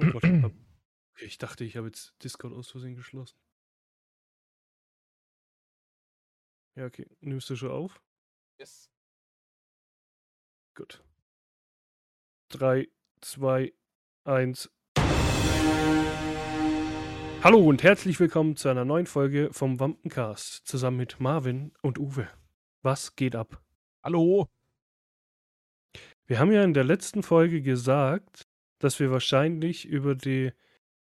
Oh Gott. Okay, ich dachte, ich habe jetzt Discord aus Versehen geschlossen. Ja, okay. Nimmst du schon auf? Yes. Gut. 3, 2, 1. Hallo und herzlich willkommen zu einer neuen Folge vom Wampencast zusammen mit Marvin und Uwe. Was geht ab? Hallo. Wir haben ja in der letzten Folge gesagt, dass wir wahrscheinlich über die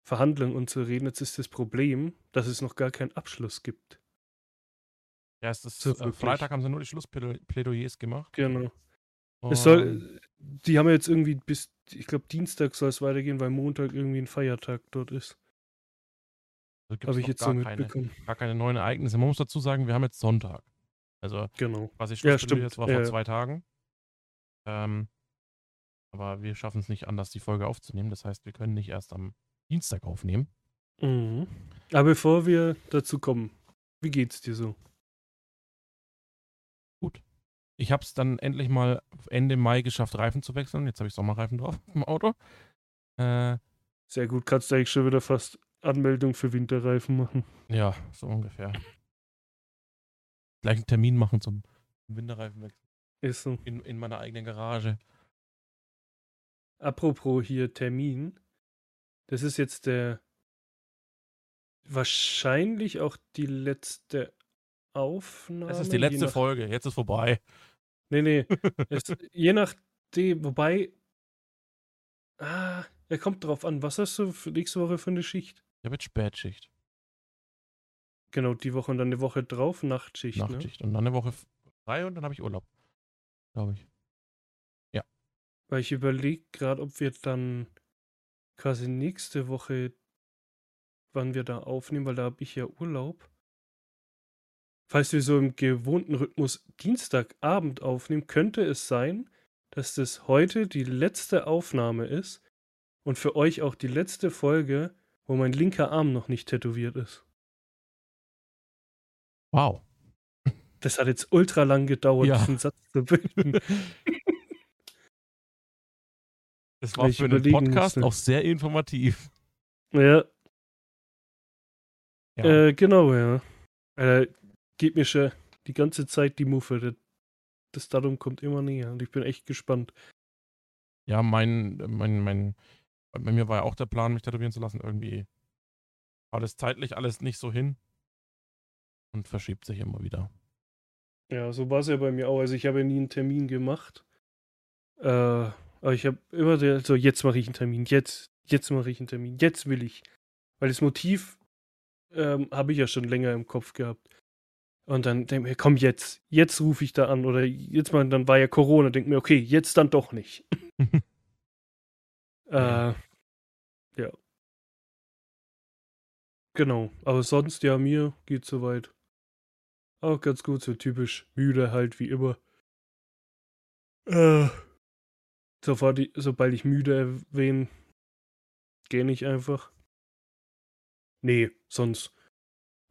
Verhandlungen und so reden. Jetzt ist das Problem, dass es noch gar keinen Abschluss gibt. Ja, es ist, So äh. Freitag haben sie nur die Schlussplädoyers gemacht. Genau. Und Es soll, die haben ja jetzt irgendwie bis, ich glaube, Dienstag soll es weitergehen, weil Montag irgendwie ein Feiertag dort ist. gibt's Habe ich jetzt gar so keine, mitbekommen. gar keine neuen Ereignisse. Man muss dazu sagen, wir haben jetzt Sonntag. Also Genau. quasi Ja, Schlussplädoyers stimmt. war vor Ja. zwei Tagen. Ähm, aber wir schaffen es nicht anders, die Folge aufzunehmen. Das heißt, wir können nicht erst am Dienstag aufnehmen. Mhm. Aber bevor wir dazu kommen, wie geht's dir so? Ich habe es dann endlich mal Ende Mai geschafft, Reifen zu wechseln. Jetzt habe ich Sommerreifen drauf im Auto. Äh, Sehr gut, kannst du eigentlich schon wieder fast Anmeldung für Winterreifen machen. ja, so ungefähr. Gleich einen Termin machen zum Winterreifenwechsel Ist so. in, in meiner eigenen Garage. Apropos hier Termin. Das ist jetzt der wahrscheinlich auch die letzte Aufnahme. Das ist die letzte nach- Folge. Jetzt ist vorbei. Nee, nee. Es, je nachdem, wobei. Ah, er kommt drauf an. Was hast du für nächste Woche für eine Schicht? Ich habe jetzt Spätschicht, Genau, die Woche und dann eine Woche drauf, Nachtschicht. Ne? Nachtschicht und dann eine Woche frei und dann habe ich Urlaub. Glaube ich. Weil ich überlege gerade, ob wir dann quasi nächste Woche, wann wir da aufnehmen, weil da habe ich ja Urlaub. Falls wir so im gewohnten Rhythmus Dienstagabend aufnehmen, könnte es sein, dass das heute die letzte Aufnahme ist und für euch auch die letzte Folge, wo mein linker Arm noch nicht tätowiert ist. Wow. Das hat jetzt ultra lang gedauert, Ja. diesen Satz zu bilden. Das war ich für überlegen Podcast musste. auch sehr informativ. ja, Ja. Äh, genau, ja. Äh, geht mir schon die ganze Zeit die Muffe. Das, das Datum kommt immer näher und ich bin echt gespannt. Ja, mein, mein, mein, bei mir war ja auch der Plan, mich tätowieren zu lassen. Irgendwie war das zeitlich alles nicht so hin und verschiebt sich immer wieder. Ja, so war es ja bei mir auch. Also ich habe ja nie einen Termin gemacht. Äh, aber ich habe immer so, jetzt mache ich einen Termin, jetzt, jetzt mache ich einen Termin, jetzt will ich. Weil das Motiv ähm, habe ich ja schon länger im Kopf gehabt. Und dann denke ich mir, komm jetzt, jetzt rufe ich da an. Oder jetzt mal, dann war ja Corona, denke mir, okay, jetzt dann doch nicht. Ja. Äh, ja. Genau. Aber sonst, ja, mir geht soweit. Auch ganz gut, so typisch müde halt, wie immer. Äh, sofort, sobald ich müde erwähne, gehe ich einfach. Nee, sonst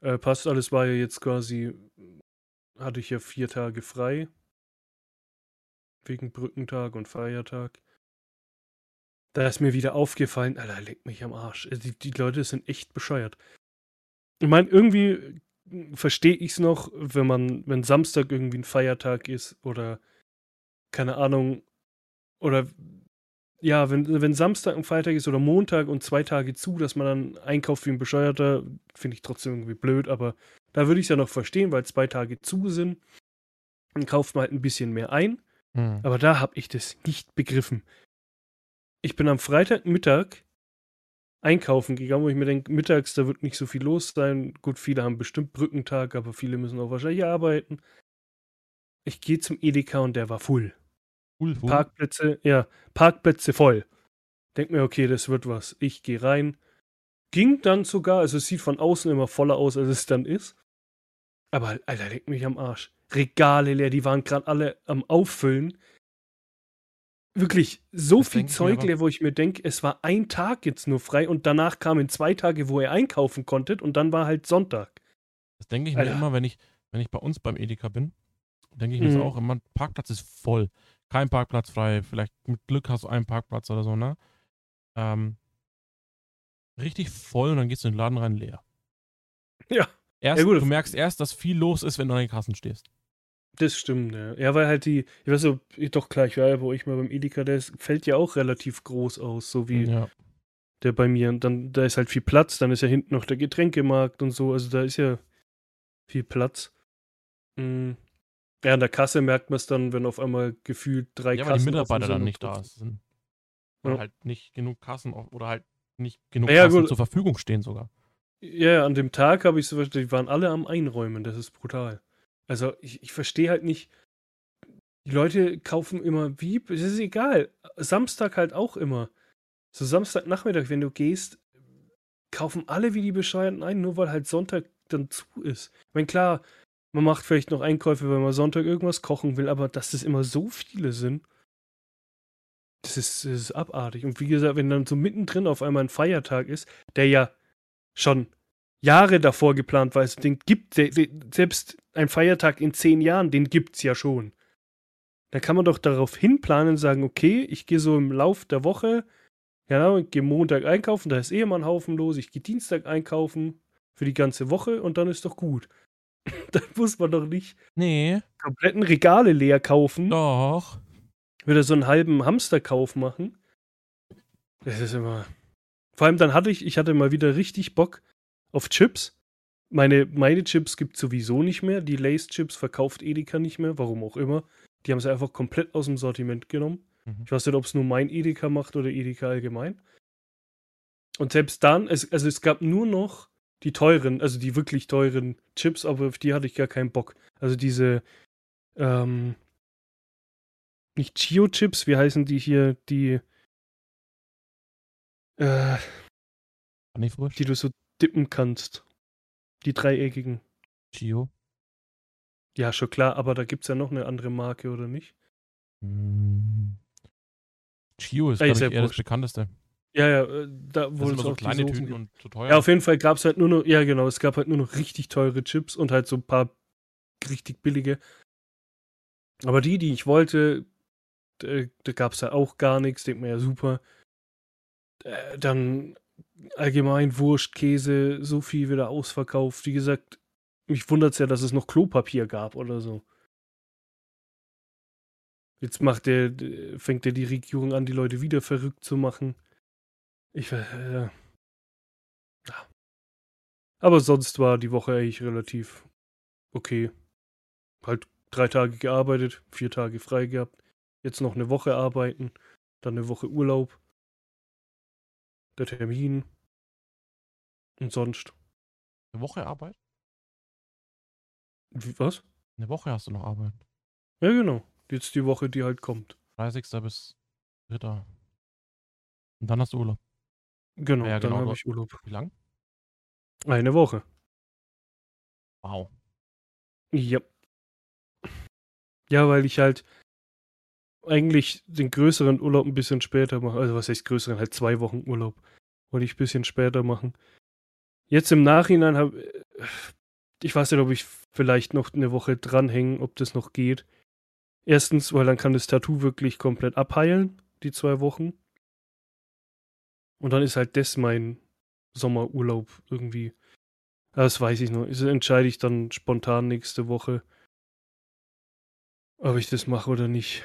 äh, passt alles, war ja jetzt quasi, hatte ich ja vier Tage frei. Wegen Brückentag und Feiertag. Da ist mir wieder aufgefallen, Alter, leck mich am Arsch. Also Die, die Leute sind echt bescheuert. Ich meine, irgendwie verstehe ich es noch, wenn man, wenn Samstag irgendwie ein Feiertag ist oder keine Ahnung, oder ja, wenn, wenn Samstag ein Feiertag ist oder Montag und zwei Tage zu, dass man dann einkauft wie ein Bescheuerter, finde ich trotzdem irgendwie blöd, aber da würde ich es ja noch verstehen, weil zwei Tage zu sind. Dann kauft man halt ein bisschen mehr ein. Hm. Aber da habe ich das nicht begriffen. Ich bin am Freitagmittag einkaufen gegangen, wo ich mir denke, mittags, da wird nicht so viel los sein. Gut, viele haben bestimmt Brückentag, aber viele müssen auch wahrscheinlich arbeiten. Ich gehe zum Edeka und der war full. Cool, cool. Parkplätze, ja, Parkplätze voll. Denk mir, okay, das wird was. Ich gehe rein. Ging dann sogar, also es sieht von außen immer voller aus, als es dann ist. Aber, Alter, leck mich am Arsch. Regale leer, die waren gerade alle am Auffüllen. Wirklich so Das viel Zeug leer, wo ich mir denke, es war ein Tag jetzt nur frei und danach kamen zwei Tage, wo ihr einkaufen konntet und dann war halt Sonntag. Das denke ich mir Alter. immer, wenn ich, wenn ich bei uns beim Edeka bin, denke ich mir Mhm. das auch immer, Parkplatz ist voll. Kein Parkplatz frei, vielleicht mit Glück hast du einen Parkplatz oder so, ne? Ähm, richtig voll und dann gehst du in den Laden rein leer. Ja. Erst, Ja, gut. du merkst erst, dass viel los ist, wenn du an den Kassen stehst. Das stimmt, ja. Ja, weil halt die, ich weiß nicht, doch klar, ich war ja, wo ich mal beim Edeka, der ist, fällt ja auch relativ groß aus, so wie Ja. der bei mir. Und dann, da ist halt viel Platz, dann ist ja hinten noch der Getränkemarkt und so, also da ist ja viel Platz. Mhm. Ja, an der Kasse merkt man es dann, wenn auf einmal gefühlt drei Ja, weil die Kassen offen Mitarbeiter sind dann nicht da sind. Oder Ja. halt nicht genug Kassen oder halt nicht genug Ja, Kassen gut. zur Verfügung stehen sogar. Ja, ja, an dem Tag habe ich so, die waren alle am Einräumen, das ist brutal. Also ich, ich verstehe halt nicht, die Leute kaufen immer wie, es ist egal, Samstag halt auch immer. So Samstagnachmittag, wenn du gehst, kaufen alle wie die Bescheuerten ein, nur weil halt Sonntag dann zu ist. Ich meine, klar, man macht vielleicht noch Einkäufe, wenn man Sonntag irgendwas kochen will, aber dass das immer so viele sind, das ist, das ist abartig. Und wie gesagt, wenn dann so mittendrin auf einmal ein Feiertag ist, der ja schon Jahre davor geplant war, also den gibt, selbst ein Feiertag in zehn Jahren, den gibt's ja schon. Da kann man doch darauf hinplanen und sagen, okay, ich gehe so im Lauf der Woche, ja, ich gehe Montag einkaufen, da ist eh immer ein Haufen los, ich gehe Dienstag einkaufen für die ganze Woche und dann ist doch gut. dann muss man doch nicht Nee, kompletten Regale leer kaufen, doch. wieder so einen halben Hamsterkauf machen. Das ist immer. Vor allem dann hatte ich, ich hatte mal wieder richtig Bock auf Chips. Meine, meine Chips gibt sowieso nicht mehr. Die Lace Chips verkauft Edeka nicht mehr, warum auch immer. Die haben sie einfach komplett aus dem Sortiment genommen. Mhm. Ich weiß nicht, ob es nur mein Edeka macht oder Edeka allgemein. Und selbst dann, es, also es gab nur noch die teuren, also die wirklich teuren Chips, aber auf die hatte ich gar keinen Bock. Also diese, ähm, nicht Chio-Chips, wie heißen die hier, die, äh, die du so dippen kannst. Die dreieckigen. Chio? Ja, schon klar, aber da gibt es ja noch eine andere Marke, oder nicht? Hm. Chio ist, Ey, glaube ist ich, ja eher das bekannteste. Ja, ja, äh, da immer so kleine Tüten gibt. und zu teuer. Ja, auf jeden Fall gab es halt nur noch, ja genau, es gab halt nur noch richtig teure Chips und halt so ein paar richtig billige. Aber die, die ich wollte, da, da gab es halt auch gar nichts, denkt man ja super. Äh, dann allgemein Wurst, Käse, so viel wieder ausverkauft. Wie gesagt, mich wundert es ja, dass es noch Klopapier gab oder so. Jetzt macht der, fängt ja die Regierung an, die Leute wieder verrückt zu machen. Ich, äh, ja. Aber sonst war die Woche eigentlich relativ okay. Halt drei Tage gearbeitet, vier Tage frei gehabt. Jetzt noch eine Woche arbeiten, dann eine Woche Urlaub. Der Termin. Und sonst. Eine Woche Arbeit? Wie, was? Eine Woche hast du noch Arbeit. Ja, genau. Jetzt die Woche, die halt kommt. 30. bis 3. Und dann hast du Urlaub. Genau, Ja, dann genau, habe du- ich Urlaub. Wie lang? Eine Woche. Wow. Ja. Ja, weil ich halt eigentlich den größeren Urlaub ein bisschen später mache. Also was heißt größeren? Halt zwei Wochen Urlaub. Wollte ich ein bisschen später machen. Jetzt im Nachhinein habe ich weiß nicht, ob ich vielleicht noch eine Woche dranhängen, ob das noch geht. Erstens, weil dann kann das Tattoo wirklich komplett abheilen, die zwei Wochen. Und dann ist halt das mein Sommerurlaub irgendwie. Das weiß ich noch. Das entscheide ich dann spontan nächste Woche, ob ich das mache oder nicht.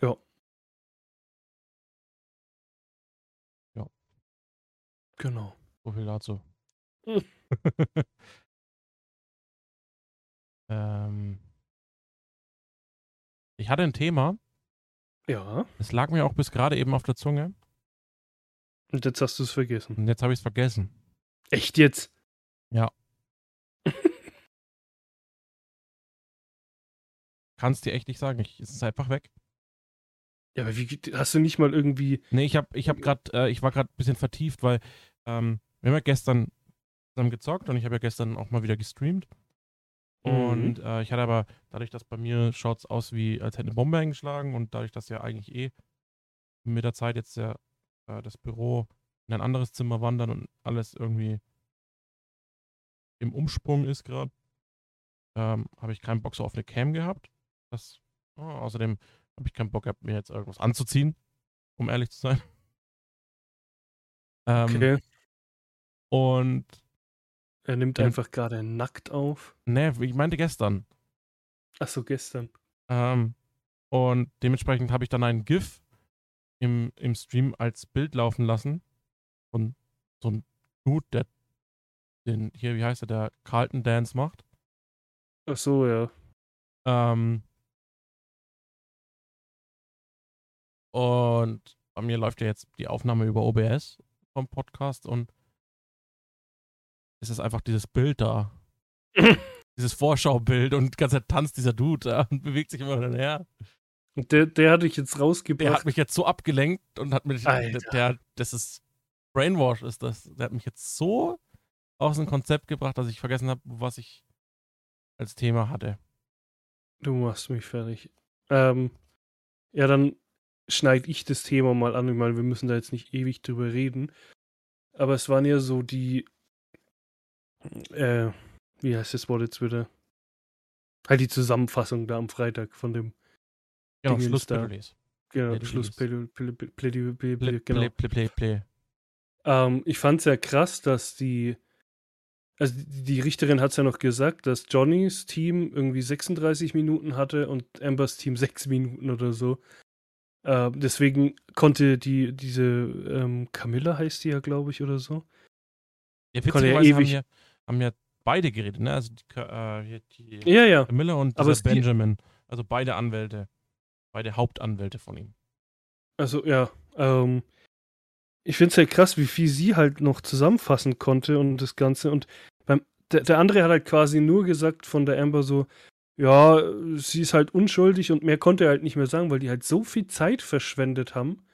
Ja. Ja. Genau. So viel dazu. Hm. ähm, ich hatte ein Thema, Ja. es lag mir auch bis gerade eben auf der Zunge Und jetzt hast du es vergessen. und jetzt habe ich es vergessen. Echt jetzt? Kannst dir echt nicht sagen, ich, es ist einfach weg. Ja, aber wie hast du nicht mal irgendwie. Nee, ich habe ich hab grad, äh, ich war gerade ein bisschen vertieft, weil ähm, wir haben ja gestern zusammen gezockt und ich habe ja gestern auch mal wieder gestreamt. Und äh, ich hatte aber, dadurch, dass bei mir schaut es aus wie, als hätte eine Bombe eingeschlagen und dadurch, dass ja eigentlich eh mit der Zeit jetzt ja äh, das Büro in ein anderes Zimmer wandern und alles irgendwie im Umsprung ist gerade, ähm, habe ich keinen Bock so auf eine Cam gehabt. Das, oh, außerdem habe ich keinen Bock gehabt, mir jetzt irgendwas anzuziehen. um ehrlich zu sein. Ähm, Okay. Und, Er nimmt Ja. einfach gerade nackt auf. ne, ich meinte gestern. Achso, gestern. Ähm, und dementsprechend habe ich dann ein GIF im, im Stream als Bild laufen lassen. Von so ein Dude, der den, hier, wie heißt er, der Carlton Dance macht. Achso, ja. Ähm, und bei mir läuft ja jetzt die Aufnahme über OBS vom Podcast und es ist einfach dieses Bild da. dieses Vorschaubild und die ganze Zeit tanzt dieser Dude da und bewegt sich immer hin und her. Und der, der hatte ich jetzt Der rausgebracht. hat mich jetzt so abgelenkt und hat mich, der, Alter. der, das ist Brainwash ist das. Der hat mich jetzt so aus dem Konzept gebracht, dass ich vergessen habe, was ich als Thema hatte. Du machst mich fertig. Ähm, ja, dann schneide ich das Thema mal an. Ich meine, wir müssen da jetzt nicht ewig drüber reden. Aber es waren ja so die, äh, wie heißt das Wort jetzt wieder? Halt die Zusammenfassung da am Freitag von dem Genau. Schlussplädoyers. genau. Schluss, genau. ich fand es ja krass, dass die, also die, Richterin hat es ja noch gesagt, dass Johnnys Team irgendwie 36 Minuten hatte und Ambers Team 6 Minuten oder so. Äh, deswegen konnte die, diese ähm, Camilla heißt die ja, glaube ich, oder so. Ja, Konnte ja haben ewig- ja, haben ja beide geredet, ne? Also die, äh, die Ja, ja. Miller und Aber Benjamin. Also beide Anwälte. Beide Hauptanwälte von ihm. Also ja, ähm, ich finde es ja krass, wie viel sie halt noch zusammenfassen konnte und das Ganze. Und beim, der, der andere hat halt quasi nur gesagt von der Amber so, ja, sie ist halt unschuldig und mehr konnte er halt nicht mehr sagen, weil die halt so viel Zeit verschwendet haben.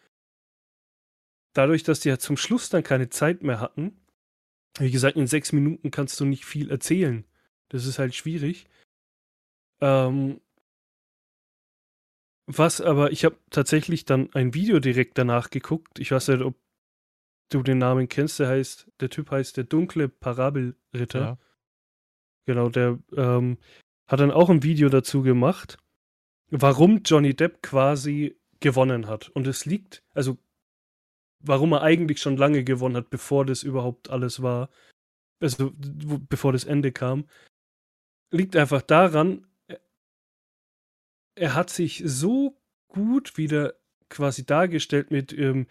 Dadurch, dass die halt zum Schluss dann keine Zeit mehr hatten. Wie gesagt, in sechs Minuten kannst du nicht viel erzählen. Das ist halt schwierig. Ähm, was aber, ich habe tatsächlich dann ein Video direkt danach geguckt. Ich weiß nicht, ob du den Namen kennst. Der heißt, der Typ heißt der dunkle Parabelritter. Ja. Genau, der ähm, hat dann auch ein Video dazu gemacht, warum Johnny Depp quasi gewonnen hat. Und es liegt, also warum er eigentlich schon lange gewonnen hat, bevor das überhaupt alles war, also bevor das Ende kam, liegt einfach daran, er- er hat sich so gut wieder quasi dargestellt mit, ähm,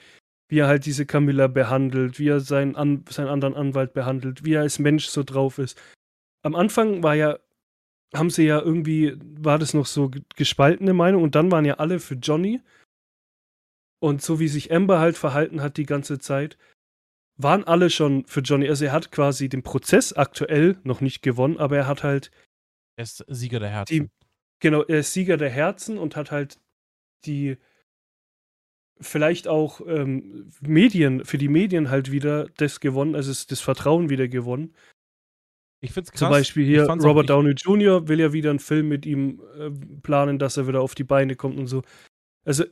wie er halt diese Camilla behandelt, wie er seinen, An seinen anderen Anwalt behandelt, wie er als Mensch so drauf ist. Am Anfang war ja, haben sie ja irgendwie, war das noch so ge- gespaltene Meinung und dann waren ja alle für Johnny. Und so wie sich Amber halt verhalten hat die ganze Zeit, waren alle schon für Johnny. Also er hat quasi den Prozess aktuell noch nicht gewonnen, aber er hat halt Er ist Sieger der Herzen. Genau, er ist Sieger der Herzen und hat halt die vielleicht auch ähm, Medien, für die Medien halt wieder das gewonnen, also das Vertrauen wieder gewonnen. Ich find's krass. Zum Beispiel hier Robert Downey Jr. will ja wieder einen Film mit ihm äh, planen, dass er wieder auf die Beine kommt und so. Also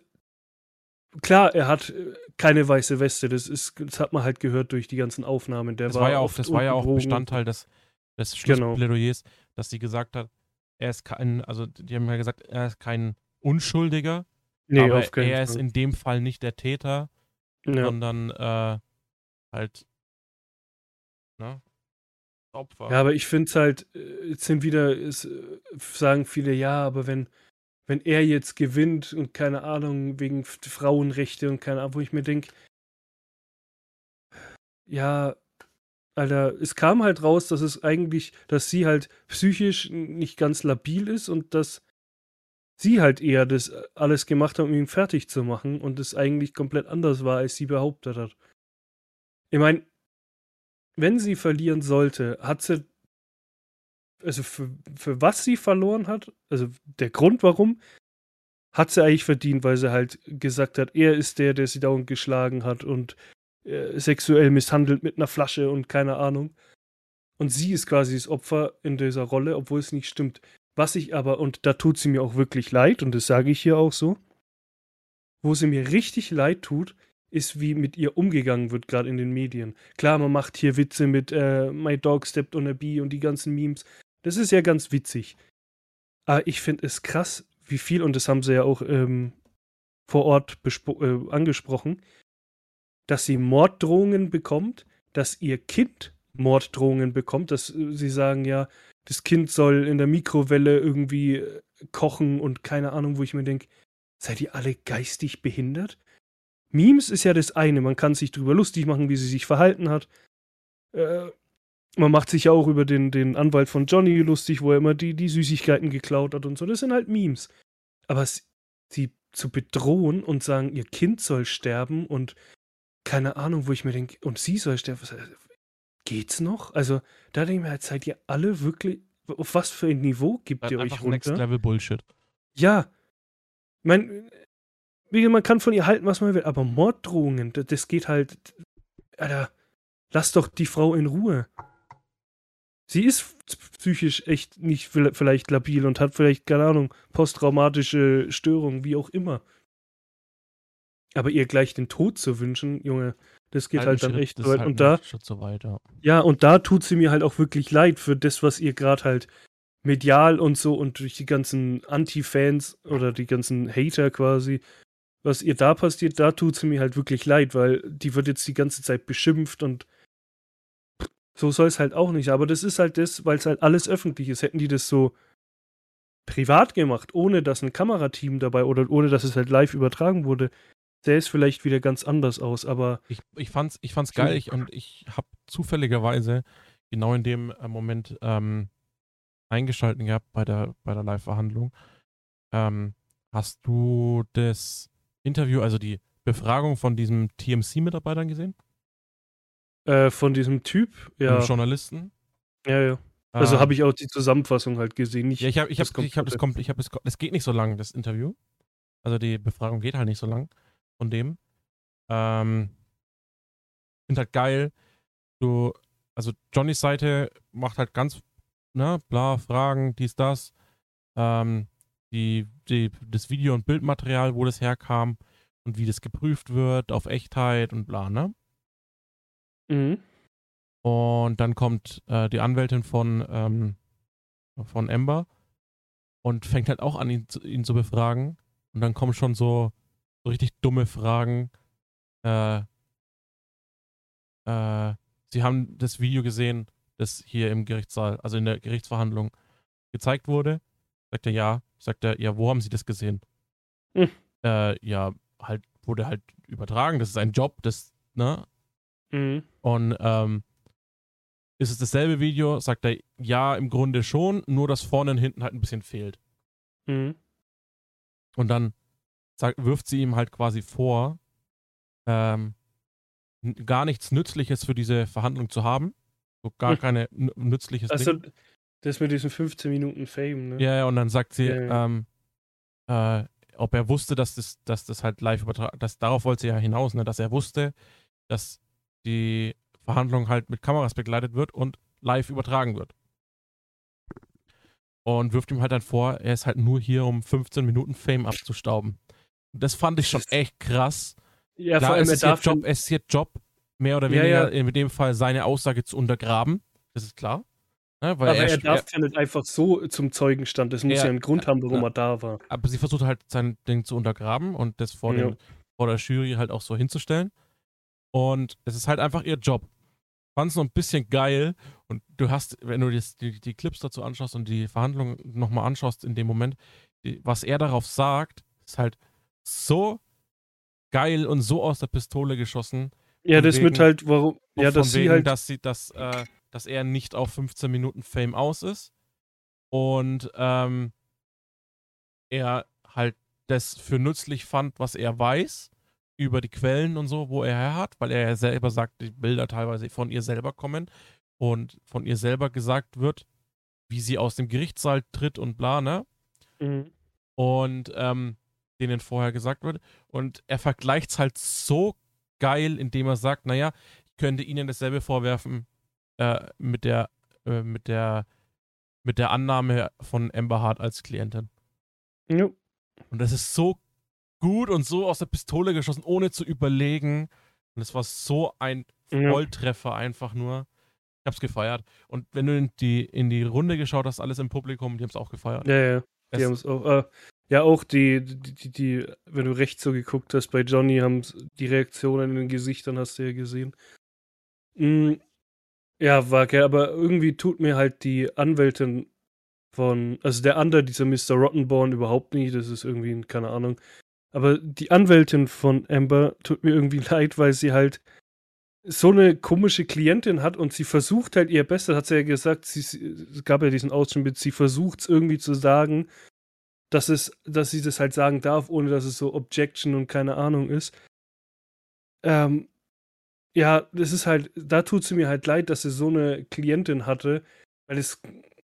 klar, er hat äh, keine weiße Weste, das ist, das hat man halt gehört durch die ganzen Aufnahmen. Der Das war, ja auch, das war ja auch Bestandteil des, des Genau. Schlussplädoyers, dass sie gesagt hat, er ist kein, also die haben ja gesagt, er ist kein Unschuldiger, Nee, aber auf keinen er ist Fall. in dem Fall nicht der Täter, ja. sondern äh, halt ne, Opfer. Ja, aber ich finde es halt, äh, jetzt sind wieder, es, äh, sagen viele, ja, aber wenn, wenn er jetzt gewinnt und keine Ahnung, wegen Frauenrechte und keine Ahnung, wo ich mir denke, ja, Alter, es kam halt raus, dass es eigentlich, dass sie halt psychisch nicht ganz labil ist und dass sie halt eher das alles gemacht hat, um ihn fertig zu machen und es eigentlich komplett anders war, als sie behauptet hat. Ich meine, wenn sie verlieren sollte, hat sie, also für, für was sie verloren hat, also der Grund warum, hat sie eigentlich verdient, weil sie halt gesagt hat, er ist der, der sie dauernd geschlagen hat und äh, sexuell misshandelt mit einer Flasche und keine Ahnung. Und sie ist quasi das Opfer in dieser Rolle, obwohl es nicht stimmt. Was ich aber, und da tut sie mir auch wirklich leid, und das sage ich hier auch so, wo sie mir richtig leid tut, ist, wie mit ihr umgegangen wird, gerade in den Medien. Klar, man macht hier Witze mit äh, My Dog Stepped on a Bee und die ganzen Memes. Das ist ja ganz witzig. Aber ich finde es krass, wie viel, und das haben sie ja auch ähm, vor Ort äh, angesprochen, dass sie Morddrohungen bekommt, dass ihr Kind Morddrohungen bekommt, dass äh, sie sagen, ja, das Kind soll in der Mikrowelle irgendwie äh, kochen und keine Ahnung, wo ich mir denke, seid ihr alle geistig behindert? Memes ist ja das eine, man kann sich drüber lustig machen, wie sie sich verhalten hat. Äh, man macht sich ja auch über den, den Anwalt von Johnny lustig, wo er immer die, die Süßigkeiten geklaut hat und so. Das sind halt Memes. Aber sie zu bedrohen und sagen, ihr Kind soll sterben und keine Ahnung, wo ich mir denke, und sie soll sterben, geht's noch? Also, da denke ich mir halt, seid ihr alle wirklich, auf was für ein Niveau gibt ihr euch runter? Next Level Bullshit. Ja. Ich meine, man kann von ihr halten, was man will, aber Morddrohungen, das geht halt, Alter, lass doch die Frau in Ruhe. Sie ist psychisch echt nicht vielleicht labil und hat vielleicht, keine Ahnung, posttraumatische Störungen, wie auch immer. Aber ihr gleich den Tod zu wünschen, Junge, das geht halt, halt dann Schritt, echt weit. Halt und da, so weit, ja. ja, und da tut sie mir halt auch wirklich leid für das, was ihr gerade halt medial und so und durch die ganzen Anti-Fans oder die ganzen Hater quasi, was ihr da passiert, da tut sie mir halt wirklich leid, weil die wird jetzt die ganze Zeit beschimpft und so soll es halt auch nicht. Aber das ist halt das, weil es halt alles öffentlich ist. Hätten die das so privat gemacht, ohne dass ein Kamerateam dabei oder ohne dass es halt live übertragen wurde, sähe es vielleicht wieder ganz anders aus. Aber ich, ich fand's, ich fand's geil ich, und ich habe zufälligerweise genau in dem äh, Moment ähm, eingeschalten gehabt bei der, bei der Live-Verhandlung. Ähm, hast du das Interview, also die Befragung von diesem TMC-Mitarbeitern gesehen? Äh, von diesem Typ, ja. Von Journalisten. Ja, ja. Also ähm, habe ich auch die Zusammenfassung halt gesehen. Nicht ja, ich habe ich hab, ich hab das kommt, ich habe es es geht nicht so lang das Interview. Also die Befragung geht halt nicht so lang von dem. Ähm finde halt geil. Du also Johnnys Seite macht halt ganz ne, bla Fragen, dies das. Ähm die, die, das Video- und Bildmaterial, wo das herkam und wie das geprüft wird auf Echtheit und bla, ne? Mhm. Und dann kommt äh, die Anwältin von, ähm, von Amber und fängt halt auch an, ihn, ihn zu befragen. Und dann kommen schon so, so richtig dumme Fragen. Äh, äh, sie haben das Video gesehen, das hier im Gerichtssaal, also in der Gerichtsverhandlung gezeigt wurde. Sagt er ja. Sagt er, ja, wo haben Sie das gesehen? Hm. Äh, ja, halt, wurde halt übertragen. Das ist ein Job, das, ne? Mhm. Und ähm, ist es dasselbe Video? Sagt er, ja, im Grunde schon, nur dass vorne und hinten halt ein bisschen fehlt. Mhm. Und dann sagt, wirft sie ihm halt quasi vor, ähm, gar nichts Nützliches für diese Verhandlung zu haben. So gar mhm. keine nützliches also, Ding. Das mit diesen 15 Minuten Fame, ne? Ja, ja, und dann sagt sie, ja, ja. Ähm, äh, ob er wusste, dass das, dass das halt live übertragen, dass darauf wollte sie ja hinaus, ne, dass er wusste, dass die Verhandlung halt mit Kameras begleitet wird und live übertragen wird. Und wirft ihm halt dann vor, er ist halt nur hier, um 15 Minuten Fame abzustauben. Das fand ich schon echt krass. Ja, Klar, vor allem es ist, ihr Job, es ist ihr Job, mehr oder weniger ja, ja. in dem Fall seine Aussage zu untergraben. Das ist klar. Ja, aber er, er darf ja nicht einfach so zum Zeugenstand. Das muss ja, ja einen Grund haben, warum er da war. Aber sie versucht halt sein Ding zu untergraben und das vor, den, vor der Jury halt auch so hinzustellen. Und es ist halt einfach ihr Job. Fand es noch ein bisschen geil. Und du hast, wenn du das, die, die Clips dazu anschaust und die Verhandlungen nochmal anschaust in dem Moment, die, was er darauf sagt, ist halt so geil und so aus der Pistole geschossen. Ja, das wegen, mit halt, warum, ja, dass wegen, sie halt. Dass, sie, dass, äh, dass er nicht auf 15 Minuten Fame aus ist. Und ähm, er halt das für nützlich fand, was er weiß über die Quellen und so, wo er her hat, weil er ja selber sagt, die Bilder teilweise von ihr selber kommen und von ihr selber gesagt wird, wie sie aus dem Gerichtssaal tritt und bla, ne? Mhm. Und ähm, denen vorher gesagt wird. Und er vergleicht es halt so geil, indem er sagt, naja, ich könnte ihnen dasselbe vorwerfen äh, mit der, äh, mit der, mit der Annahme von Amber Hart als Klientin. Ja. Und das ist so gut und so aus der Pistole geschossen, ohne zu überlegen. Und es war so ein Volltreffer einfach nur. Ich hab's gefeiert. Und wenn du in die, in die Runde geschaut hast, alles im Publikum, die haben es auch gefeiert. Ja, ja. Die haben es auch. Äh, Ja, auch die, die, die, die, wenn du rechts so geguckt hast, bei Johnny haben die Reaktionen in den Gesichtern hast du ja gesehen. Mm, ja, war geil, aber irgendwie tut mir halt die Anwältin von, also der andere, dieser Mr. Rottenborn überhaupt nicht, das ist irgendwie, keine Ahnung. Aber die Anwältin von Amber tut mir irgendwie leid, weil sie halt so eine komische Klientin hat und sie versucht halt ihr Bestes, hat sie ja gesagt, sie, es gab ja diesen Ausschnitt, sie versucht es irgendwie zu sagen, dass es, dass sie das halt sagen darf, ohne dass es so Objection und keine Ahnung ist. Ähm, ja, das ist halt, da tut sie mir halt leid, dass sie so eine Klientin hatte, weil es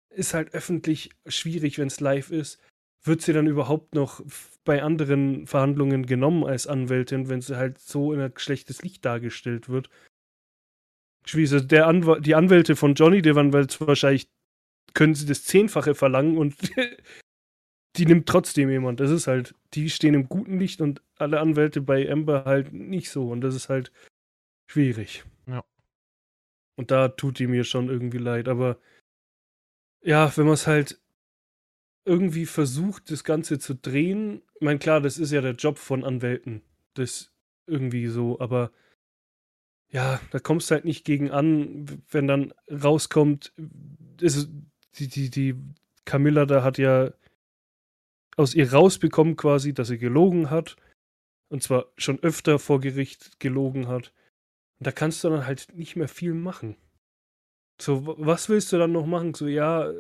ist halt öffentlich schwierig, wenn es live ist. Wird sie dann überhaupt noch bei anderen Verhandlungen genommen als Anwältin, wenn sie halt so in ein schlechtes Licht dargestellt wird? Schwierig. Der Anw die Anwälte von Johnny, die waren wahrscheinlich, können sie das Zehnfache verlangen und die nimmt trotzdem jemand. Das ist halt, die stehen im guten Licht und alle Anwälte bei Amber halt nicht so. Und das ist halt schwierig. Ja. Und da tut die mir schon irgendwie leid. Aber ja, wenn man es halt irgendwie versucht, das Ganze zu drehen, ich meine, klar, das ist ja der Job von Anwälten. Das irgendwie so, aber ja, da kommst du halt nicht gegen an, wenn dann rauskommt, ist, die, die, die Camilla da hat ja aus ihr rausbekommen quasi, dass sie gelogen hat. Und zwar schon öfter vor Gericht gelogen hat. Und da kannst du dann halt nicht mehr viel machen. So, was willst du dann noch machen? So, ja,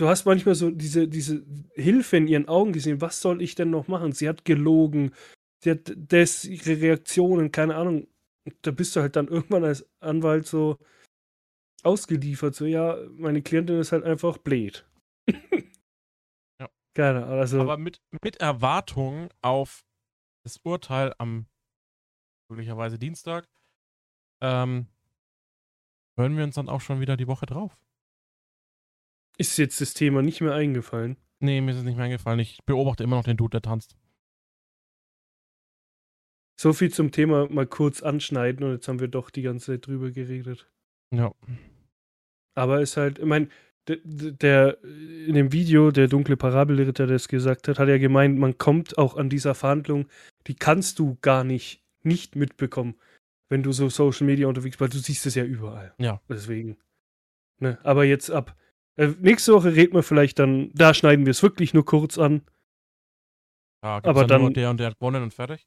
du hast manchmal so diese, diese Hilfe in ihren Augen gesehen. Was soll ich denn noch machen? Sie hat gelogen. Sie hat das, ihre Reaktionen, keine Ahnung. Da bist du halt dann irgendwann als Anwalt so ausgeliefert. So, ja, meine Klientin ist halt einfach blöd. Keine Ahnung. Also Aber mit, mit Erwartung auf das Urteil am möglicherweise Dienstag ähm, hören wir uns dann auch schon wieder die Woche drauf. Ist jetzt das Thema nicht mehr eingefallen? Nee, mir ist es nicht mehr eingefallen. Ich beobachte immer noch den Dude, der tanzt. So viel zum Thema mal kurz anschneiden und jetzt haben wir doch die ganze Zeit drüber geredet. Ja. Aber ist halt, ich meine, der, in dem Video, der dunkle Parabelritter, der es gesagt hat, hat er gemeint, man kommt auch an dieser Verhandlung, die kannst du gar nicht nicht mitbekommen, wenn du so Social Media unterwegs bist, weil du siehst es ja überall. Ja. Deswegen. Ne? Aber jetzt ab. Äh, nächste Woche reden wir vielleicht dann, da schneiden wir es wirklich nur kurz an. Ja, aber dann, dann der und der hat gewonnen und fertig.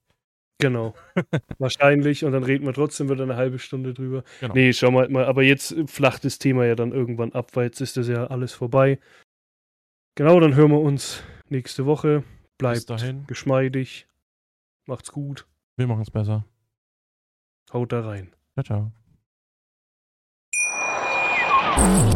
Genau. Wahrscheinlich. Und dann reden wir trotzdem wieder eine halbe Stunde drüber. Genau. Nee, schau mal, mal. Aber jetzt flacht das Thema ja dann irgendwann ab, weil jetzt ist das ja alles vorbei. Genau, dann hören wir uns nächste Woche. Bleibt geschmeidig. Macht's gut. Wir machen's besser. Haut da rein. Ciao, ciao.